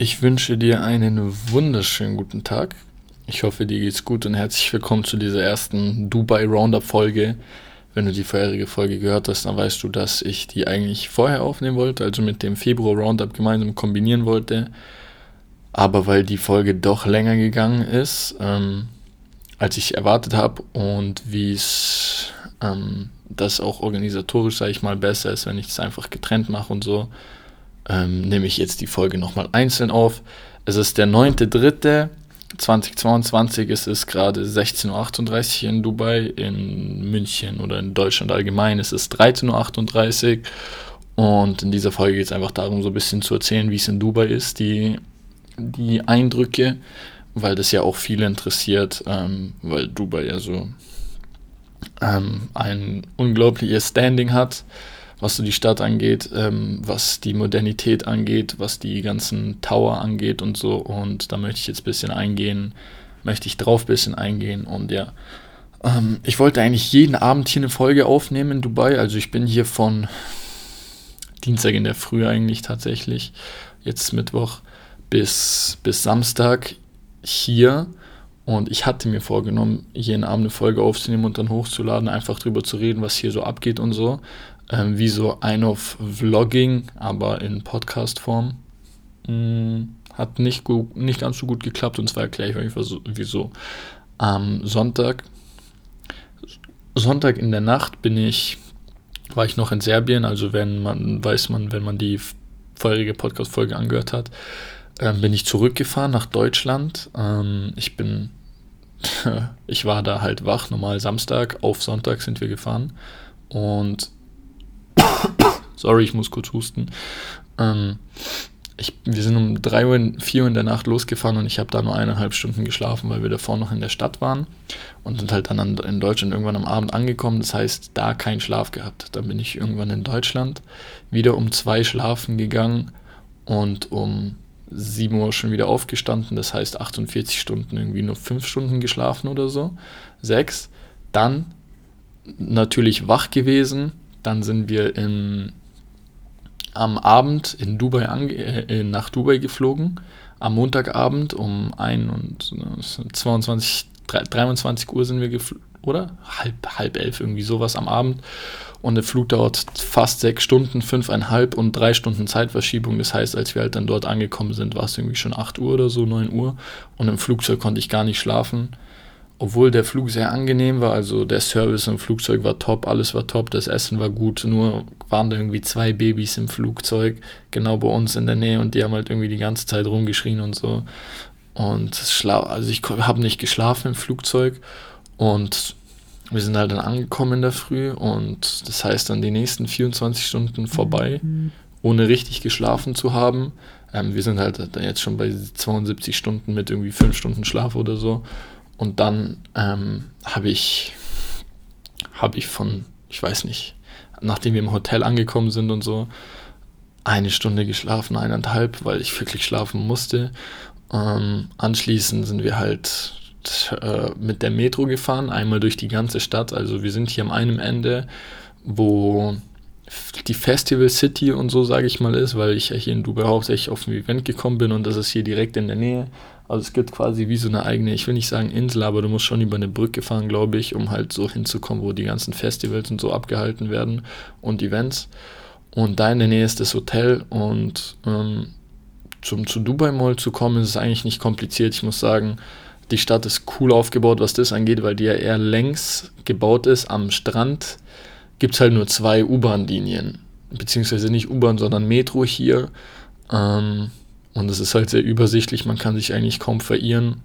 Ich wünsche dir einen wunderschönen guten Tag. Ich hoffe, dir geht's gut und herzlich willkommen zu dieser ersten Dubai Roundup Folge. Wenn du die vorherige Folge gehört hast, dann weißt du, dass ich die eigentlich vorher aufnehmen wollte, also mit dem Februar Roundup gemeinsam kombinieren wollte. Aber weil die Folge doch länger gegangen ist, ähm, als ich erwartet habe und wie es ähm, das auch organisatorisch, sage ich mal, besser ist, wenn ich es einfach getrennt mache und so, ähm, nehme ich jetzt die Folge nochmal einzeln auf. Es ist der 9.3.2022, es ist gerade 16.38 Uhr in Dubai, in München oder in Deutschland allgemein, es ist 13.38 Uhr. Und in dieser Folge geht es einfach darum, so ein bisschen zu erzählen, wie es in Dubai ist, die, die Eindrücke, weil das ja auch viele interessiert, ähm, weil Dubai ja so ähm, ein unglaubliches Standing hat was so die Stadt angeht, ähm, was die Modernität angeht, was die ganzen Tower angeht und so. Und da möchte ich jetzt ein bisschen eingehen, möchte ich drauf ein bisschen eingehen und ja. Ähm, ich wollte eigentlich jeden Abend hier eine Folge aufnehmen in Dubai. Also ich bin hier von Dienstag in der Früh eigentlich tatsächlich, jetzt Mittwoch bis, bis Samstag hier. Und ich hatte mir vorgenommen, jeden Abend eine Folge aufzunehmen und dann hochzuladen, einfach drüber zu reden, was hier so abgeht und so ähm, wie so ein auf Vlogging, aber in Podcast-Form. Hm, hat nicht, gut, nicht ganz so gut geklappt und zwar erkläre ich euch so, wieso. Am Sonntag, Sonntag in der Nacht bin ich, war ich noch in Serbien, also wenn man, weiß man, wenn man die vorherige Podcast-Folge angehört hat, ähm, bin ich zurückgefahren nach Deutschland. Ähm, ich bin, ich war da halt wach, normal Samstag, auf Sonntag sind wir gefahren und Sorry, ich muss kurz husten. Ähm, ich, wir sind um 3 Uhr, 4 Uhr in der Nacht losgefahren und ich habe da nur eineinhalb Stunden geschlafen, weil wir davor noch in der Stadt waren und sind halt dann in Deutschland irgendwann am Abend angekommen. Das heißt, da keinen Schlaf gehabt. Dann bin ich irgendwann in Deutschland wieder um 2 schlafen gegangen und um 7 Uhr schon wieder aufgestanden. Das heißt, 48 Stunden irgendwie nur 5 Stunden geschlafen oder so. 6. Dann natürlich wach gewesen, dann sind wir in, am Abend in Dubai ange, äh, nach Dubai geflogen. Am Montagabend um 1 und 22, 23 Uhr sind wir geflogen, oder? Halb, halb elf, irgendwie sowas am Abend. Und der Flug dauert fast sechs Stunden, fünfeinhalb und drei Stunden Zeitverschiebung. Das heißt, als wir halt dann dort angekommen sind, war es irgendwie schon 8 Uhr oder so, 9 Uhr. Und im Flugzeug konnte ich gar nicht schlafen obwohl der Flug sehr angenehm war, also der Service im Flugzeug war top, alles war top, das Essen war gut, nur waren da irgendwie zwei Babys im Flugzeug, genau bei uns in der Nähe und die haben halt irgendwie die ganze Zeit rumgeschrien und so. Und also ich habe nicht geschlafen im Flugzeug und wir sind halt dann angekommen in der Früh und das heißt dann die nächsten 24 Stunden vorbei, mhm. ohne richtig geschlafen zu haben. Ähm, wir sind halt jetzt schon bei 72 Stunden mit irgendwie 5 Stunden Schlaf oder so. Und dann ähm, habe ich, hab ich von, ich weiß nicht, nachdem wir im Hotel angekommen sind und so, eine Stunde geschlafen, eineinhalb, weil ich wirklich schlafen musste. Ähm, anschließend sind wir halt äh, mit der Metro gefahren, einmal durch die ganze Stadt. Also wir sind hier am einen Ende, wo die Festival City und so, sage ich mal, ist, weil ich hier in Dubai hauptsächlich auf ein Event gekommen bin und das ist hier direkt in der Nähe. Also es gibt quasi wie so eine eigene, ich will nicht sagen Insel, aber du musst schon über eine Brücke fahren, glaube ich, um halt so hinzukommen, wo die ganzen Festivals und so abgehalten werden und Events. Und da in der Nähe ist das Hotel und ähm, zum zu Dubai Mall zu kommen, ist es eigentlich nicht kompliziert. Ich muss sagen, die Stadt ist cool aufgebaut, was das angeht, weil die ja eher längs gebaut ist. Am Strand gibt es halt nur zwei U-Bahn-Linien. Beziehungsweise nicht U-Bahn, sondern Metro hier. Ähm, und es ist halt sehr übersichtlich, man kann sich eigentlich kaum verirren.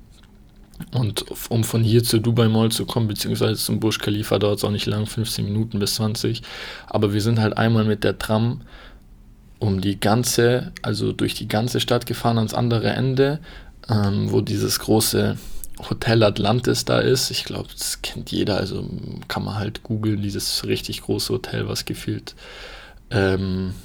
Und um von hier zur Dubai Mall zu kommen, beziehungsweise zum Burj Khalifa, dauert es auch nicht lang, 15 Minuten bis 20. Aber wir sind halt einmal mit der Tram um die ganze, also durch die ganze Stadt gefahren ans andere Ende, ähm, wo dieses große Hotel Atlantis da ist. Ich glaube, das kennt jeder, also kann man halt googeln, dieses richtig große Hotel, was gefühlt ähm,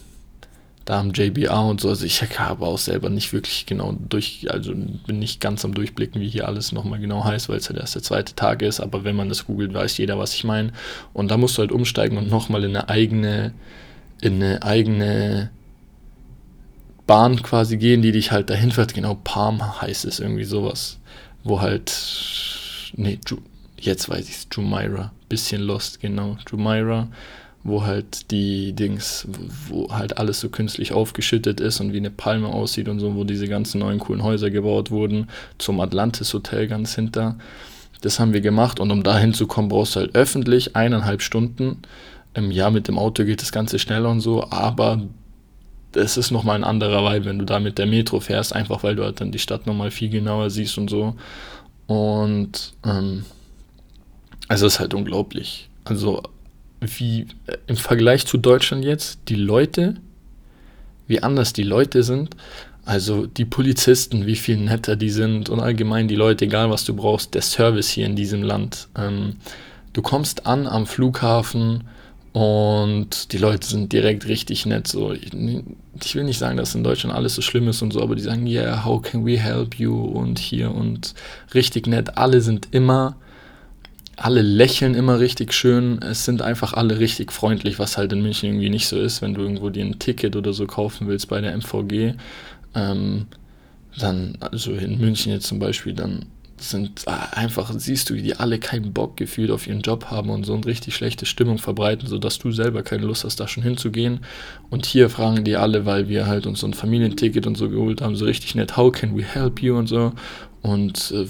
da am JBA und so. Also ich habe auch selber nicht wirklich genau durch, also bin nicht ganz am Durchblicken, wie hier alles nochmal genau heißt, weil es halt erst der zweite Tag ist. Aber wenn man das googelt, weiß jeder, was ich meine. Und da musst du halt umsteigen und nochmal in eine eigene, in eine eigene Bahn quasi gehen, die dich halt dahin fährt. Genau, Palm heißt es irgendwie sowas. Wo halt, nee, jetzt weiß ich es, Jumeirah. Bisschen lost, genau, Jumeirah. Wo halt die Dings, wo halt alles so künstlich aufgeschüttet ist und wie eine Palme aussieht und so, wo diese ganzen neuen coolen Häuser gebaut wurden. Zum Atlantis Hotel ganz hinter. Das haben wir gemacht und um da hinzukommen, brauchst du halt öffentlich eineinhalb Stunden. Im Jahr mit dem Auto geht das Ganze schneller und so, aber es ist nochmal ein anderer Vibe, wenn du da mit der Metro fährst, einfach weil du halt dann die Stadt nochmal viel genauer siehst und so. Und ähm, also es ist halt unglaublich. Also wie äh, im Vergleich zu Deutschland jetzt, die Leute, wie anders die Leute sind. Also die Polizisten, wie viel netter die sind und allgemein die Leute, egal was du brauchst, der Service hier in diesem Land. Ähm, du kommst an am Flughafen und die Leute sind direkt richtig nett. So, ich, ich, will nicht sagen, dass in Deutschland alles so schlimm ist und so, aber die sagen, yeah, how can we help you und hier und richtig nett. Alle sind immer, alle lächeln immer richtig schön. Es sind einfach alle richtig freundlich, was halt in München irgendwie nicht so ist, wenn du irgendwo dir ein Ticket oder so kaufen willst bei der MVG. Ähm, dann, also in München jetzt zum Beispiel, dann sind äh, einfach, siehst du, wie die alle keinen Bock gefühlt auf ihren Job haben und so eine richtig schlechte Stimmung verbreiten, sodass du selber keine Lust hast, da schon hinzugehen. Und hier fragen die alle, weil wir halt uns so ein Familienticket und so geholt haben, so richtig nett, how can we help you und so. Und äh,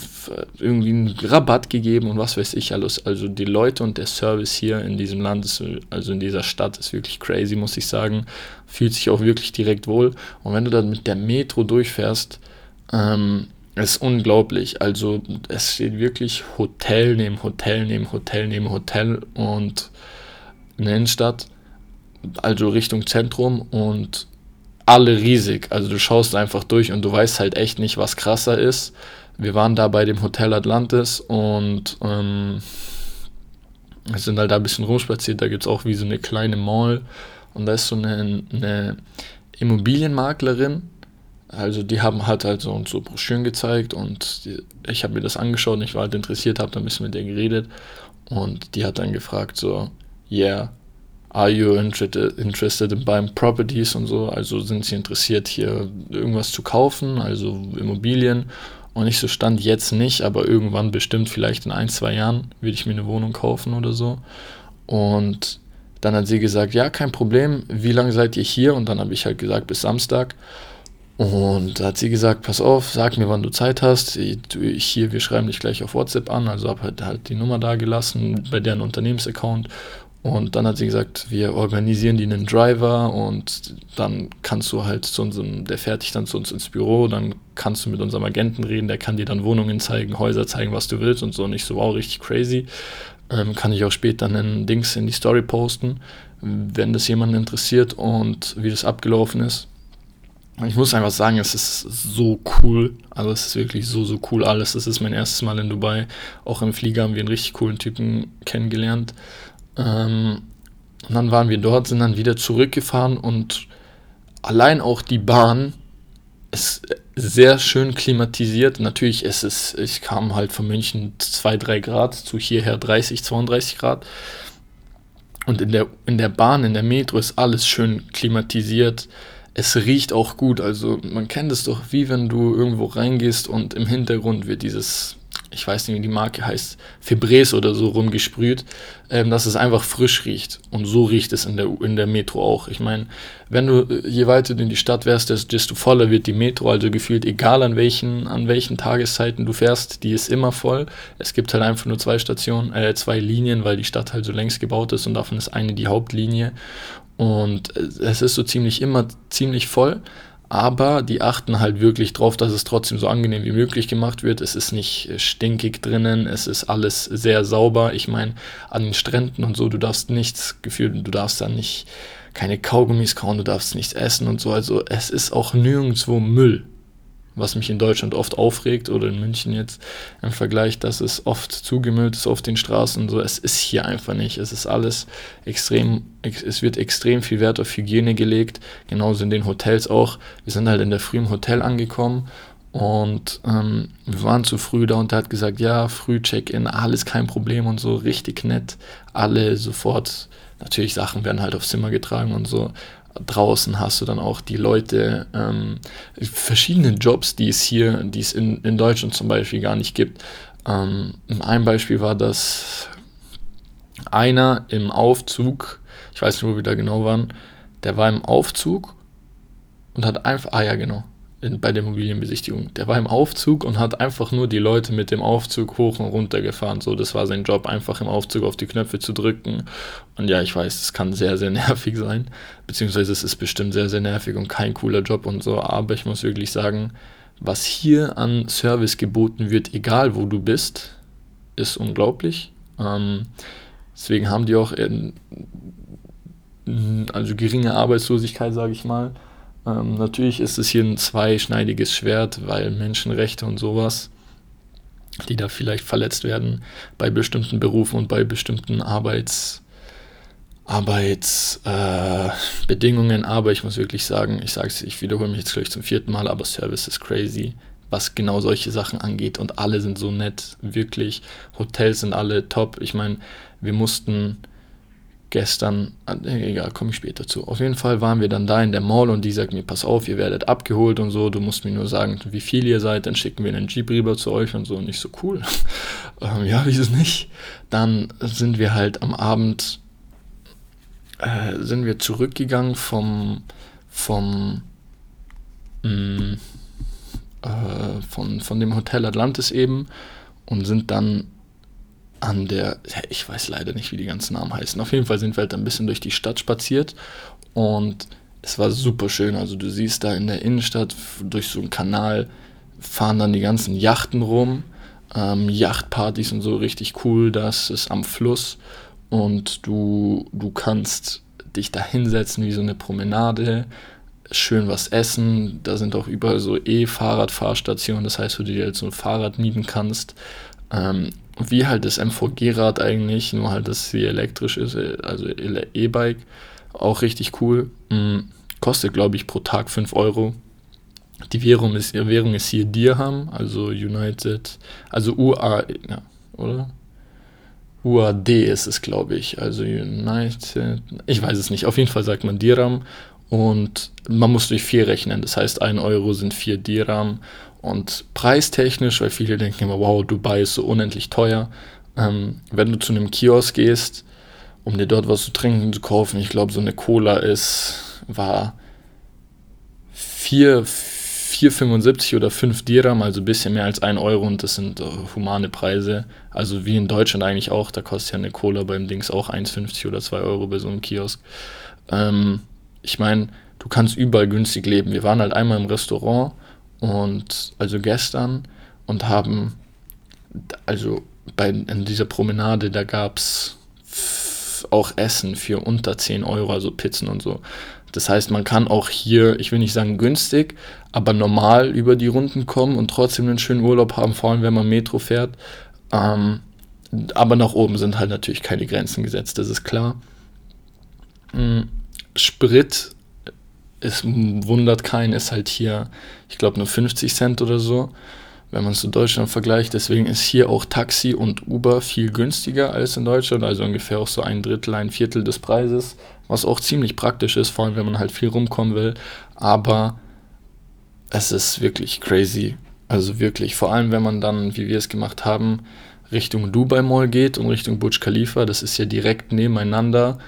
irgendwie einen Rabatt gegeben und was weiß ich alles. Also die Leute und der Service hier in diesem Land, ist, also in dieser Stadt, ist wirklich crazy, muss ich sagen. Fühlt sich auch wirklich direkt wohl. Und wenn du dann mit der Metro durchfährst, ähm, ist unglaublich. Also es steht wirklich Hotel neben Hotel neben Hotel neben Hotel und in der Innenstadt, also Richtung Zentrum und alle riesig. Also du schaust einfach durch und du weißt halt echt nicht, was krasser ist. Wir waren da bei dem Hotel Atlantis und ähm, sind halt da ein bisschen rumspaziert. Da gibt es auch wie so eine kleine Mall und da ist so eine, eine Immobilienmaklerin, also die haben halt halt so, so Broschüren gezeigt und die, ich habe mir das angeschaut und ich war halt interessiert, habe dann ein bisschen mit der geredet und die hat dann gefragt so, yeah, are you interested, interested in buying properties und so, also sind sie interessiert hier irgendwas zu kaufen, also Immobilien und ich so stand jetzt nicht, aber irgendwann bestimmt vielleicht in ein, zwei Jahren würde ich mir eine Wohnung kaufen oder so und dann hat sie gesagt, ja, kein Problem, wie lange seid ihr hier? Und dann habe ich halt gesagt, bis Samstag. Und da hat sie gesagt, pass auf, sag mir, wann du Zeit hast. Ich hier, wir schreiben dich gleich auf WhatsApp an. Also habe halt, halt die Nummer da gelassen bei deren Unternehmensaccount. Und dann hat sie gesagt, wir organisieren die einen Driver und dann kannst du halt zu unserem, der dich dann zu uns ins Büro, dann kannst du mit unserem Agenten reden, der kann dir dann Wohnungen zeigen, Häuser zeigen, was du willst und so. Und ich so, wow, richtig crazy. Ähm, kann ich auch später einen Dings in die Story posten, wenn das jemanden interessiert und wie das abgelaufen ist ich muss einfach sagen, es ist so cool. Also es ist wirklich so, so cool alles. Das ist mein erstes Mal in Dubai. Auch im Flieger haben wir einen richtig coolen Typen kennengelernt. Ähm, und dann waren wir dort, sind dann wieder zurückgefahren und allein auch die Bahn ist sehr schön klimatisiert. Natürlich ist es, ich kam halt von München 2, 3 Grad zu hierher 30, 32 Grad. Und in der, in der Bahn, in der Metro ist alles schön klimatisiert es riecht auch gut. Also man kennt es doch, wie wenn du irgendwo reingehst und im Hintergrund wird dieses, ich weiß nicht, wie die Marke heißt, Febreze oder so rumgesprüht, ähm, dass es einfach frisch riecht. Und so riecht es in der, in der Metro auch. Ich meine, wenn du, je weiter du in die Stadt wärst, desto voller wird die Metro. Also gefühlt, egal an welchen, an welchen Tageszeiten du fährst, die ist immer voll. Es gibt halt einfach nur zwei Stationen, äh, zwei Linien, weil die Stadt halt so längst gebaut ist und davon ist eine die Hauptlinie. Und es ist so ziemlich immer ziemlich voll, aber die achten halt wirklich drauf, dass es trotzdem so angenehm wie möglich gemacht wird. Es ist nicht stinkig drinnen, es ist alles sehr sauber. Ich meine, an den Stränden und so, du darfst nichts gefühlt, du darfst da nicht keine Kaugummis kauen, du darfst nichts essen und so. Also es ist auch nirgendwo Müll was mich in Deutschland oft aufregt oder in München jetzt im Vergleich, dass es oft zugemüllt ist auf den Straßen. So, es ist hier einfach nicht. Es ist alles extrem, es wird extrem viel Wert auf Hygiene gelegt, genauso in den Hotels auch. Wir sind halt in der früh im Hotel angekommen und ähm, wir waren zu früh da und er hat gesagt, ja, früh Check-in, alles kein Problem und so, richtig nett. Alle sofort, natürlich Sachen werden halt aufs Zimmer getragen und so, draußen hast du dann auch die Leute, ähm, verschiedene Jobs, die es hier, die es in, in Deutschland zum Beispiel gar nicht gibt. Ähm, ein Beispiel war, dass einer im Aufzug, ich weiß nicht, wo wir da genau waren, der war im Aufzug und hat einfach, ah ja, genau, in, bei der Immobilienbesichtigung. Der war im Aufzug und hat einfach nur die Leute mit dem Aufzug hoch und runter gefahren. So, das war sein Job, einfach im Aufzug auf die Knöpfe zu drücken. Und ja, ich weiß, es kann sehr, sehr nervig sein. Beziehungsweise es ist bestimmt sehr, sehr nervig und kein cooler Job und so. Aber ich muss wirklich sagen, was hier an Service geboten wird, egal wo du bist, ist unglaublich. Ähm, deswegen haben die auch in, also geringe Arbeitslosigkeit, sage ich mal. Ähm, natürlich ist es hier ein zweischneidiges Schwert, weil Menschenrechte und sowas, die da vielleicht verletzt werden bei bestimmten Berufen und bei bestimmten Arbeits, Arbeitsbedingungen. Äh, aber ich muss wirklich sagen, ich sage es, ich wiederhole mich jetzt gleich zum vierten Mal, aber Service ist crazy, was genau solche Sachen angeht. Und alle sind so nett, wirklich. Hotels sind alle top. Ich meine, wir mussten gestern, äh, egal, komme ich später zu. Auf jeden Fall waren wir dann da in der Mall und die sagt mir, pass auf, ihr werdet abgeholt und so, du musst mir nur sagen, wie viel ihr seid, dann schicken wir einen Jeep rüber zu euch und so. Und ich so, cool. ähm, ja, wieso nicht? Dann sind wir halt am Abend, äh, sind wir zurückgegangen vom, vom, mh, mm, äh, von, von dem Hotel Atlantis eben und sind dann an der, ich weiß leider nicht, wie die ganzen Namen heißen. Auf jeden Fall sind wir halt ein bisschen durch die Stadt spaziert und es war super schön. Also du siehst da in der Innenstadt durch so einen Kanal fahren dann die ganzen Yachten rum, ähm, Yachtpartys und so richtig cool. Das ist am Fluss und du, du kannst dich da hinsetzen wie so eine Promenade, schön was essen. Da sind auch überall so E-Fahrradfahrstationen, das heißt, wo du dir jetzt so ein Fahrrad mieten kannst. Ähm, wie halt das MVG-Rad eigentlich, nur halt, dass sie elektrisch ist, also E-Bike, auch richtig cool. Mhm. Kostet, glaube ich, pro Tag 5 Euro. Die Währung ist, Währung ist hier Dirham, also United, also UA, ja, oder? UAD ist es, glaube ich, also United, ich weiß es nicht, auf jeden Fall sagt man Dirham und man muss durch 4 rechnen, das heißt 1 Euro sind 4 Dirham und preistechnisch, weil viele denken immer, wow, Dubai ist so unendlich teuer. Ähm, wenn du zu einem Kiosk gehst, um dir dort was zu trinken zu kaufen, ich glaube, so eine Cola ist, war 4,75 oder 5 Dirham, also ein bisschen mehr als 1 Euro und das sind äh, humane Preise. Also wie in Deutschland eigentlich auch, da kostet ja eine Cola beim Dings auch 1,50 oder 2 Euro bei so einem Kiosk. Ähm, ich meine, du kannst überall günstig leben. Wir waren halt einmal im Restaurant und also gestern und haben also bei in dieser Promenade, da gab es auch Essen für unter 10 Euro, also Pizzen und so. Das heißt, man kann auch hier, ich will nicht sagen günstig, aber normal über die Runden kommen und trotzdem einen schönen Urlaub haben, vor allem wenn man Metro fährt. Ähm, aber nach oben sind halt natürlich keine Grenzen gesetzt, das ist klar. Mhm. Sprit es wundert keinen, ist halt hier, ich glaube, nur 50 Cent oder so, wenn man es zu Deutschland vergleicht. Deswegen ist hier auch Taxi und Uber viel günstiger als in Deutschland, also ungefähr auch so ein Drittel, ein Viertel des Preises, was auch ziemlich praktisch ist, vor allem wenn man halt viel rumkommen will. Aber es ist wirklich crazy. Also wirklich, vor allem wenn man dann, wie wir es gemacht haben, Richtung Dubai Mall geht und Richtung Burj Khalifa, das ist ja direkt nebeneinander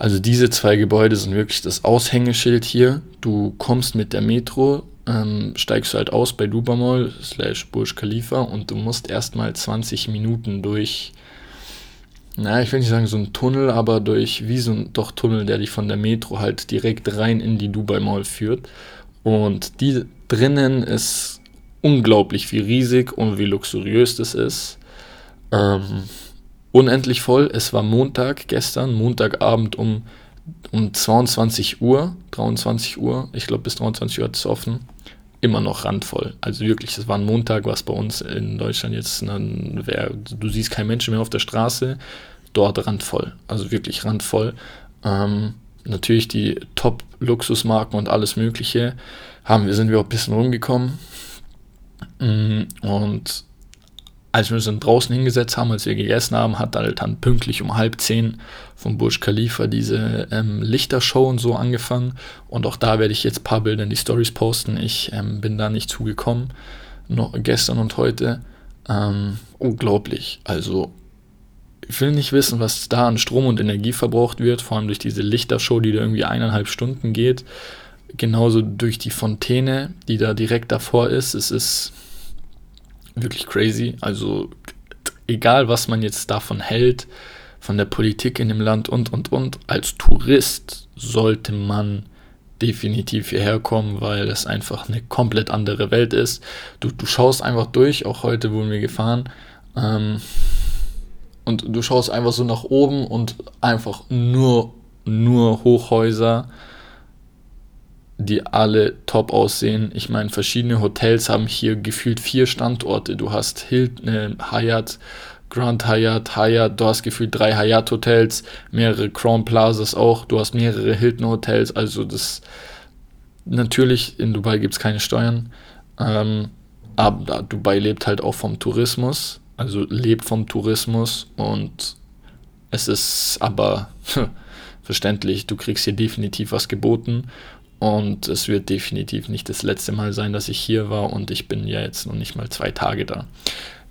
also diese zwei Gebäude sind wirklich das Aushängeschild hier. Du kommst mit der Metro, ähm, steigst halt aus bei Dubamol slash Burj Khalifa und du musst erstmal 20 Minuten durch, naja, ich will nicht sagen so ein Tunnel, aber durch, wie so ein doch Tunnel, der dich von der Metro halt direkt rein in die Dubai Mall führt. Und die drinnen ist unglaublich wie riesig und wie luxuriös das ist. Ähm, unendlich voll. Es war Montag gestern, Montagabend um, um 22 Uhr, 23 Uhr, ich glaube bis 23 Uhr hat es offen, immer noch randvoll. Also wirklich, es war ein Montag, was bei uns in Deutschland jetzt, wär, du siehst keinen Menschen mehr auf der Straße, dort randvoll, also wirklich randvoll. Ähm, natürlich die Top-Luxusmarken und alles Mögliche haben wir, sind wir auch ein bisschen rumgekommen. Mm, und als wir uns dann draußen hingesetzt haben, als wir gegessen haben, hat halt dann pünktlich um halb zehn vom Burj Khalifa diese ähm, Lichtershow und so angefangen. Und auch da werde ich jetzt ein paar Bilder in die Stories posten. Ich ähm, bin da nicht zugekommen, noch gestern und heute. Ähm, unglaublich. Also ich will nicht wissen, was da an Strom und Energie verbraucht wird, vor allem durch diese Lichtershow, die da irgendwie eineinhalb Stunden geht. Genauso durch die Fontäne, die da direkt davor ist. Es ist wirklich crazy. Also egal, was man jetzt davon hält, von der Politik in dem Land und, und, und, als Tourist sollte man definitiv hierher kommen, weil es einfach eine komplett andere Welt ist. Du, du schaust einfach durch, auch heute wurden wir gefahren. Ähm, und du schaust einfach so nach oben und einfach nur, nur Hochhäuser, die alle top aussehen. Ich meine, verschiedene Hotels haben hier gefühlt vier Standorte. Du hast Hilton, äh, Hyatt, Grand Hyatt, Hyatt, du hast gefühlt drei Hyatt Hotels, mehrere Crown Plazas auch, du hast mehrere Hilton Hotels, also das natürlich in Dubai gibt es keine Steuern, ähm, aber Dubai lebt halt auch vom Tourismus. Also lebt vom Tourismus und es ist aber verständlich, du kriegst hier definitiv was geboten und es wird definitiv nicht das letzte Mal sein, dass ich hier war und ich bin ja jetzt noch nicht mal zwei Tage da.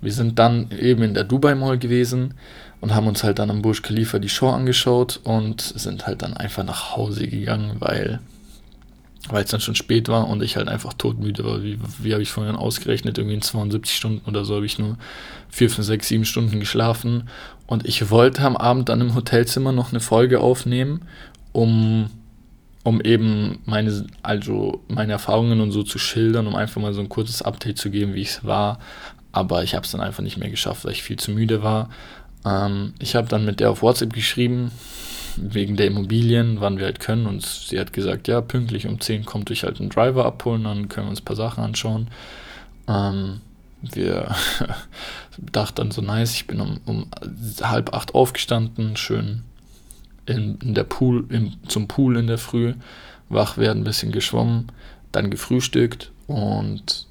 Wir sind dann eben in der Dubai Mall gewesen und haben uns halt dann am Burj Khalifa die Show angeschaut und sind halt dann einfach nach Hause gegangen, weil weil es dann schon spät war und ich halt einfach todmüde war. Wie, wie habe ich vorhin ausgerechnet? Irgendwie in 72 Stunden oder so habe ich nur 4, 5, 6, 7 Stunden geschlafen. Und ich wollte am Abend dann im Hotelzimmer noch eine Folge aufnehmen, um, um eben meine, also meine Erfahrungen und so zu schildern, um einfach mal so ein kurzes Update zu geben, wie es war. Aber ich habe es dann einfach nicht mehr geschafft, weil ich viel zu müde war. Ähm, ich habe dann mit der auf WhatsApp geschrieben, wegen der Immobilien, wann wir halt können. Und sie hat gesagt, ja, pünktlich um 10 kommt euch halt einen Driver abholen, dann können wir uns ein paar Sachen anschauen. Ähm, wir dachten dann so nice, ich bin um, um halb acht aufgestanden, schön in, in der Pool, im, zum Pool in der Früh, wach werden, ein bisschen geschwommen, dann gefrühstückt und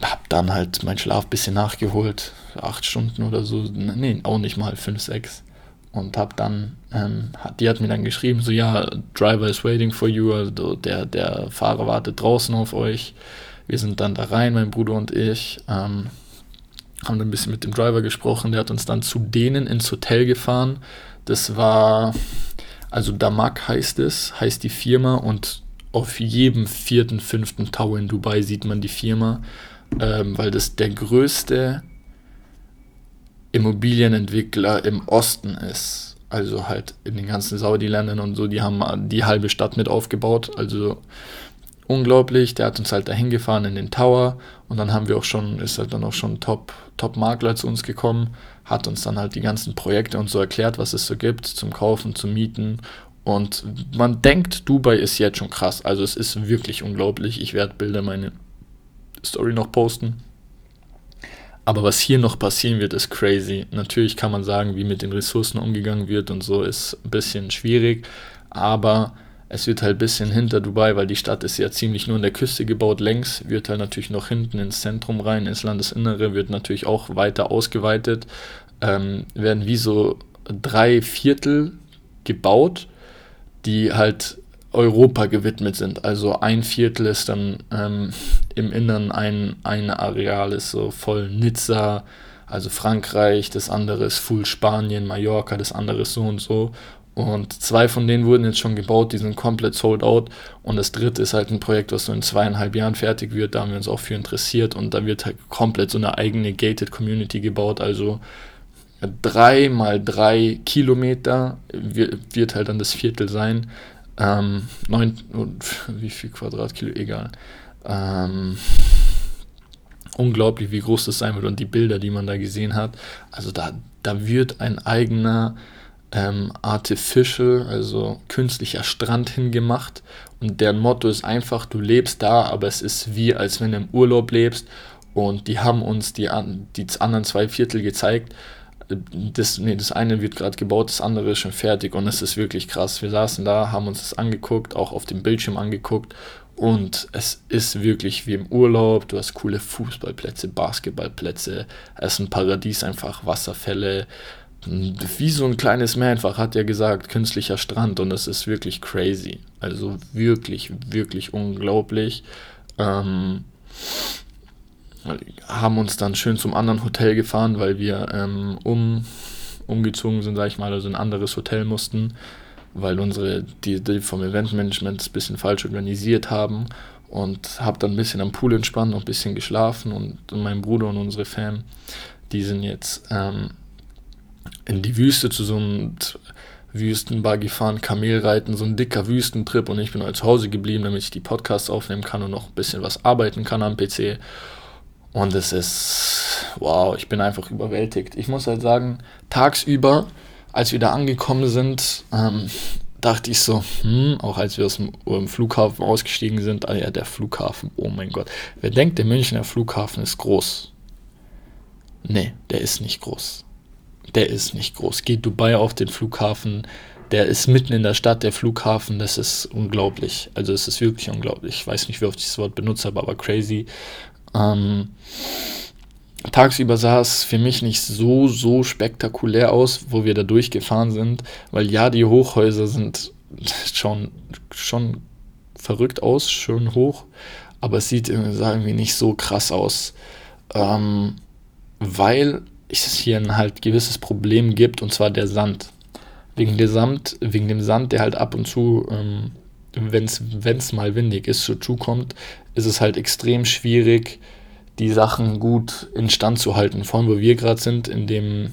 hab dann halt meinen Schlaf ein bisschen nachgeholt, acht Stunden oder so, nee, auch nicht mal fünf, sechs und habe dann, ähm, die hat mir dann geschrieben, so ja, Driver is waiting for you, also der, der Fahrer wartet draußen auf euch. Wir sind dann da rein, mein Bruder und ich, ähm, haben dann ein bisschen mit dem Driver gesprochen, der hat uns dann zu denen ins Hotel gefahren. Das war, also Damak heißt es, heißt die Firma und auf jedem vierten, fünften Tower in Dubai sieht man die Firma, ähm, weil das der größte Immobilienentwickler im Osten ist. Also halt in den ganzen Saudi-Ländern und so, die haben die halbe Stadt mit aufgebaut. Also unglaublich. Der hat uns halt dahin gefahren in den Tower und dann haben wir auch schon, ist halt dann auch schon Top, Top-Makler zu uns gekommen, hat uns dann halt die ganzen Projekte und so erklärt, was es so gibt zum Kaufen, zum Mieten. Und man denkt, Dubai ist jetzt schon krass. Also es ist wirklich unglaublich. Ich werde Bilder meine Story noch posten. Aber was hier noch passieren wird, ist crazy. Natürlich kann man sagen, wie mit den Ressourcen umgegangen wird und so, ist ein bisschen schwierig. Aber es wird halt ein bisschen hinter Dubai, weil die Stadt ist ja ziemlich nur an der Küste gebaut, längs, wird halt natürlich noch hinten ins Zentrum rein, ins Landesinnere, wird natürlich auch weiter ausgeweitet. Ähm, werden wie so drei Viertel gebaut, die halt Europa gewidmet sind. Also ein Viertel ist dann ähm, im Innern ein, ein Areal, ist so voll Nizza, also Frankreich, das andere ist Full Spanien, Mallorca, das andere ist so und so. Und zwei von denen wurden jetzt schon gebaut, die sind komplett sold out. Und das dritte ist halt ein Projekt, was so in zweieinhalb Jahren fertig wird. Da haben wir uns auch für interessiert. Und da wird halt komplett so eine eigene Gated Community gebaut. Also drei mal drei Kilometer wird halt dann das Viertel sein. Ähm, neun, wie viel Quadratkilo, egal. Ähm, unglaublich, wie groß das sein wird und die Bilder, die man da gesehen hat. Also da, da wird ein eigener ähm, Artificial, also künstlicher Strand hingemacht. Und deren Motto ist einfach, du lebst da, aber es ist wie, als wenn du im Urlaub lebst. Und die haben uns die, die anderen zwei Viertel gezeigt. Das, nee, das eine wird gerade gebaut, das andere ist schon fertig. Und es ist wirklich krass. Wir saßen da, haben uns das angeguckt, auch auf dem Bildschirm angeguckt. Und es ist wirklich wie im Urlaub. Du hast coole Fußballplätze, Basketballplätze, es ist ein Paradies einfach, Wasserfälle, wie so ein kleines Meer einfach, hat er gesagt, künstlicher Strand und es ist wirklich crazy. Also wirklich, wirklich unglaublich. Ähm, haben uns dann schön zum anderen Hotel gefahren, weil wir ähm, um, umgezogen sind, sag ich mal, also ein anderes Hotel mussten, weil unsere, die, die vom Eventmanagement ein bisschen falsch organisiert haben und habe dann ein bisschen am Pool entspannt und ein bisschen geschlafen und mein Bruder und unsere Fam, die sind jetzt ähm, in die Wüste zu so einem Wüstenbuggy fahren, Kamelreiten, so ein dicker Wüstentrip und ich bin halt zu Hause geblieben, damit ich die Podcasts aufnehmen kann und noch ein bisschen was arbeiten kann am PC. Und es ist, wow, ich bin einfach überwältigt. Ich muss halt sagen, tagsüber, als wir da angekommen sind, ähm, dachte ich so, hm, auch als wir aus dem Flughafen ausgestiegen sind, ah ja, der Flughafen, oh mein Gott. Wer denkt, der Münchner Flughafen ist groß? Nee, der ist nicht groß der ist nicht groß. Geht Dubai auf den Flughafen, der ist mitten in der Stadt, der Flughafen, das ist unglaublich. Also es ist wirklich unglaublich. Ich weiß nicht, wie oft ich das Wort benutzt habe, aber crazy. Ähm, tagsüber sah es für mich nicht so, so spektakulär aus, wo wir da durchgefahren sind, weil ja, die Hochhäuser sind schon, schon verrückt aus, schön hoch, aber es sieht irgendwie nicht so krass aus, ähm, weil es hier ein halt gewisses Problem gibt, und zwar der Sand. Wegen, der Sand, wegen dem Sand, der halt ab und zu, ähm, wenn es mal windig ist, so zukommt, ist es halt extrem schwierig, die Sachen gut instand zu halten. Vor allem, wo wir gerade sind, in dem,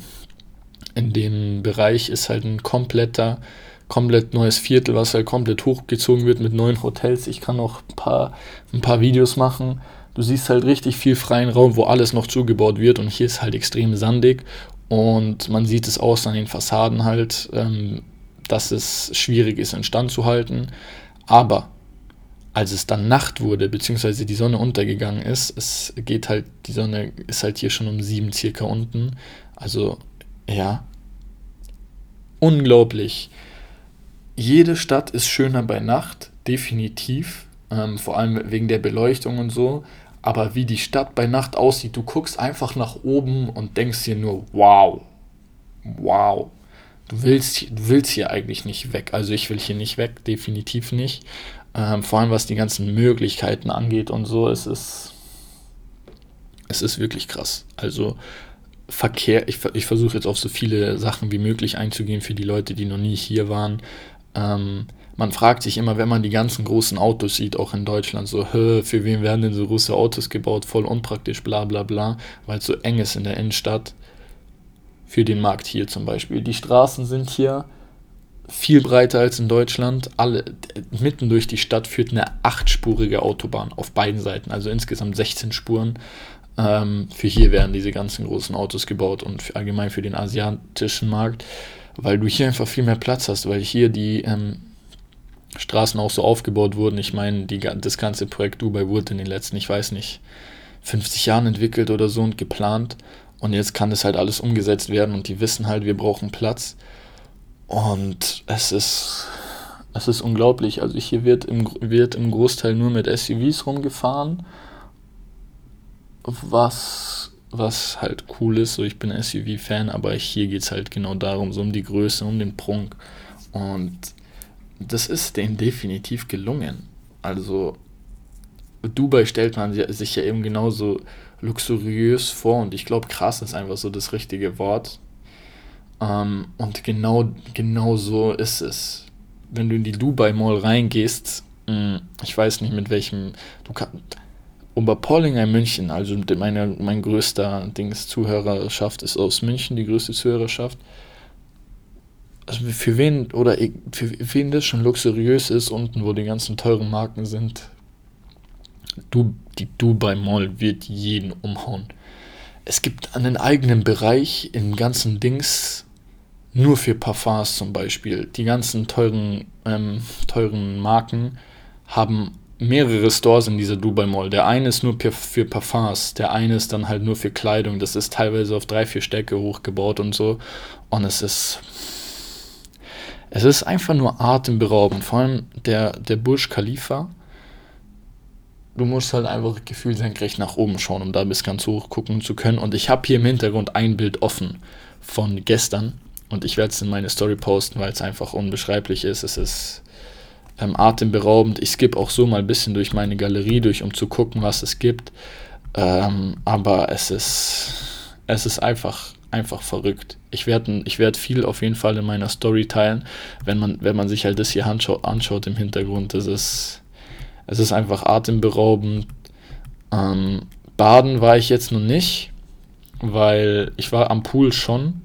in dem Bereich ist halt ein kompletter, komplett neues Viertel, was halt komplett hochgezogen wird mit neuen Hotels. Ich kann noch ein paar, ein paar Videos machen Du siehst halt richtig viel freien Raum, wo alles noch zugebaut wird und hier ist halt extrem sandig und man sieht es aus an den Fassaden halt, ähm, dass es schwierig ist, instand zu halten. Aber als es dann Nacht wurde, beziehungsweise die Sonne untergegangen ist, es geht halt, die Sonne ist halt hier schon um sieben circa unten. Also, ja, unglaublich. Jede Stadt ist schöner bei Nacht, definitiv ähm, vor allem wegen der Beleuchtung und so. Aber wie die Stadt bei Nacht aussieht, du guckst einfach nach oben und denkst dir nur, wow, wow. Du willst, du willst hier eigentlich nicht weg. Also ich will hier nicht weg, definitiv nicht. Ähm, vor allem was die ganzen Möglichkeiten angeht und so, es ist, es ist wirklich krass. Also Verkehr, ich, ich versuche jetzt auf so viele Sachen wie möglich einzugehen für die Leute, die noch nie hier waren. Ähm, man fragt sich immer, wenn man die ganzen großen Autos sieht, auch in Deutschland, so, für wen werden denn so große Autos gebaut, voll unpraktisch, bla bla bla, weil es so eng ist in der Innenstadt. Für den Markt hier zum Beispiel. Die Straßen sind hier viel breiter als in Deutschland. Alle, mitten durch die Stadt führt eine achtspurige Autobahn auf beiden Seiten, also insgesamt 16 Spuren. Ähm, für hier werden diese ganzen großen Autos gebaut und für, allgemein für den asiatischen Markt, weil du hier einfach viel mehr Platz hast, weil hier die ähm, Straßen auch so aufgebaut wurden. Ich meine, die, das ganze Projekt Dubai wurde in den letzten, ich weiß nicht, 50 Jahren entwickelt oder so und geplant. Und jetzt kann das halt alles umgesetzt werden und die wissen halt, wir brauchen Platz. Und es ist, es ist unglaublich. Also hier wird im, wird im Großteil nur mit SUVs rumgefahren, was, was halt cool ist. So, ich bin SUV-Fan, aber hier geht es halt genau darum, so um die Größe, um den Prunk. Und das ist denen definitiv gelungen. Also Dubai stellt man sich ja eben genauso luxuriös vor und ich glaube, krass ist einfach so das richtige Wort. Ähm, und genau, genau so ist es. Wenn du in die Dubai Mall reingehst, mh, hm, ich weiß nicht mit welchem, du kannst, Oberpollinger München, also meine, mein größter Dings Zuhörerschaft ist aus München, die größte Zuhörerschaft also für wen oder für wen das schon luxuriös ist, unten wo die ganzen teuren Marken sind, du, die Dubai Mall wird jeden umhauen. Es gibt einen eigenen Bereich im ganzen Dings nur für Parfums zum Beispiel. Die ganzen teuren, ähm, teuren Marken haben mehrere Stores in dieser Dubai Mall. Der eine ist nur für Parfums, der eine ist dann halt nur für Kleidung. Das ist teilweise auf drei, vier Stecke hochgebaut und so. Und es ist. Es ist einfach nur atemberaubend. Vor allem der, der Burj Khalifa. Du musst halt einfach gefühlt senkrecht nach oben schauen, um da bis ganz hoch gucken zu können. Und ich habe hier im Hintergrund ein Bild offen von gestern. Und ich werde es in meine Story posten, weil es einfach unbeschreiblich ist. Es ist ähm, atemberaubend. Ich skippe auch so mal ein bisschen durch meine Galerie durch, um zu gucken, was es gibt. Ähm, aber es ist, es ist einfach, einfach verrückt. Ich werde ich werd viel auf jeden Fall in meiner Story teilen, wenn man, wenn man sich halt das hier anschaut, anschaut im Hintergrund. Das ist, es ist einfach atemberaubend. Ähm, baden war ich jetzt noch nicht, weil ich war am Pool schon,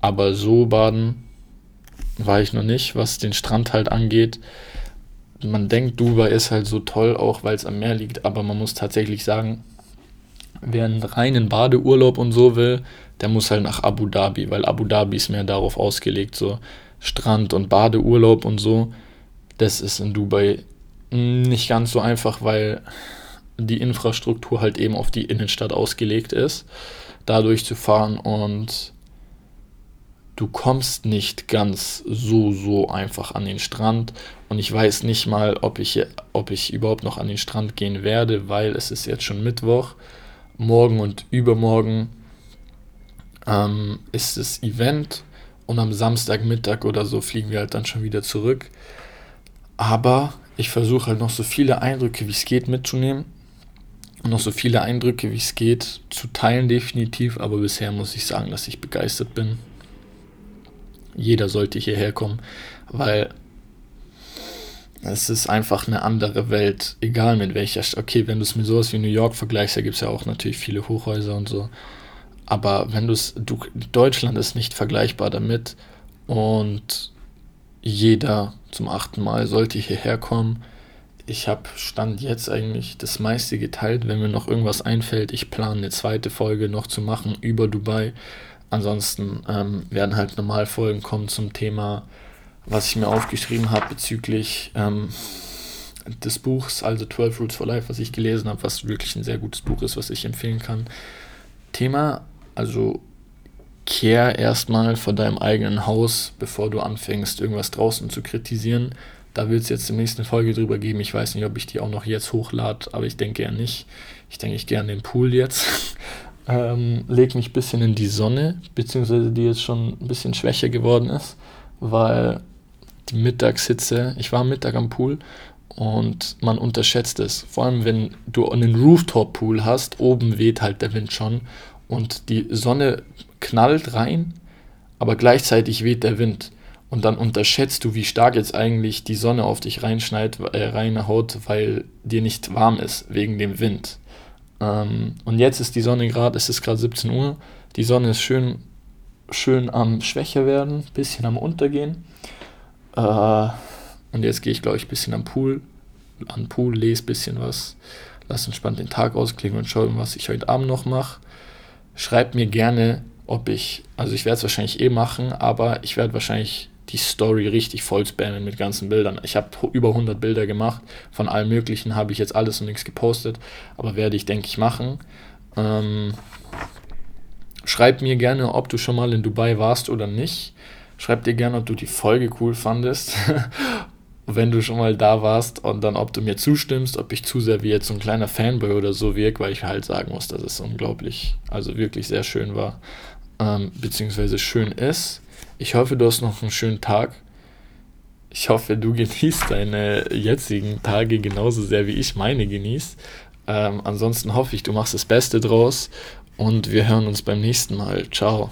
aber so baden war ich noch nicht, was den Strand halt angeht. Man denkt, Dubai ist halt so toll, auch weil es am Meer liegt, aber man muss tatsächlich sagen, wer einen reinen Badeurlaub und so will, der muss halt nach Abu Dhabi, weil Abu Dhabi ist mehr darauf ausgelegt, so Strand und Badeurlaub und so. Das ist in Dubai nicht ganz so einfach, weil die Infrastruktur halt eben auf die Innenstadt ausgelegt ist, da durchzufahren und du kommst nicht ganz so, so einfach an den Strand. Und ich weiß nicht mal, ob ich, ob ich überhaupt noch an den Strand gehen werde, weil es ist jetzt schon Mittwoch. Morgen und übermorgen ähm, ist das Event und am Samstagmittag oder so fliegen wir halt dann schon wieder zurück. Aber ich versuche halt noch so viele Eindrücke wie es geht mitzunehmen und noch so viele Eindrücke wie es geht zu teilen definitiv. Aber bisher muss ich sagen, dass ich begeistert bin jeder sollte hierher kommen, weil es ist einfach eine andere Welt, egal mit welcher. Okay, wenn du es mit sowas wie New York vergleichst, da gibt es ja auch natürlich viele Hochhäuser und so. Aber wenn du es, Deutschland ist nicht vergleichbar damit und jeder zum achten Mal sollte hierher kommen. Ich habe Stand jetzt eigentlich das meiste geteilt. Wenn mir noch irgendwas einfällt, ich plane eine zweite Folge noch zu machen über Dubai Ansonsten ähm, werden halt normal Folgen kommen zum Thema, was ich mir aufgeschrieben habe bezüglich ähm, des Buchs, also 12 Rules for Life, was ich gelesen habe, was wirklich ein sehr gutes Buch ist, was ich empfehlen kann. Thema, also kehr erstmal vor deinem eigenen Haus, bevor du anfängst, irgendwas draußen zu kritisieren. Da wird es jetzt der nächsten Folge drüber geben. Ich weiß nicht, ob ich die auch noch jetzt hochlade, aber ich denke ja nicht. Ich denke, ich gehe an den Pool jetzt ähm, lege mich ein bisschen in die Sonne, beziehungsweise die jetzt schon ein bisschen schwächer geworden ist, weil die Mittagshitze, ich war am Mittag am Pool und man unterschätzt es. Vor allem, wenn du einen Rooftop-Pool hast, oben weht halt der Wind schon und die Sonne knallt rein, aber gleichzeitig weht der Wind. Und dann unterschätzt du, wie stark jetzt eigentlich die Sonne auf dich reinschneit, äh, reinhaut, weil dir nicht warm ist wegen dem Wind. Ähm, und jetzt ist die Sonne gerade, es ist gerade 17 Uhr, die Sonne ist schön, schön am schwächer werden, bisschen am untergehen. Äh, und jetzt gehe ich, glaube ich, ein bisschen am Pool, an Pool, lese ein bisschen was, lass entspannt den Tag ausklingen und schaue, was ich heute Abend noch mache. Schreibt mir gerne, ob ich, also ich werde es wahrscheinlich eh machen, aber ich werde wahrscheinlich die Story richtig voll spammen mit ganzen Bildern. Ich habe über 100 Bilder gemacht, von allem Möglichen habe ich jetzt alles und nichts gepostet, aber werde ich, denke ich, machen. Ähm, schreib mir gerne, ob du schon mal in Dubai warst oder nicht. Schreib dir gerne, ob du die Folge cool fandest, wenn du schon mal da warst und dann, ob du mir zustimmst, ob ich zu sehr wie jetzt so ein kleiner Fanboy oder so wirke, weil ich halt sagen muss, dass es unglaublich, also wirklich sehr schön war, ähm, beziehungsweise schön ist. Ich hoffe, du hast noch einen schönen Tag. Ich hoffe, du genießt deine jetzigen Tage genauso sehr wie ich meine genieße. Ähm, ansonsten hoffe ich, du machst das Beste draus und wir hören uns beim nächsten Mal. Ciao.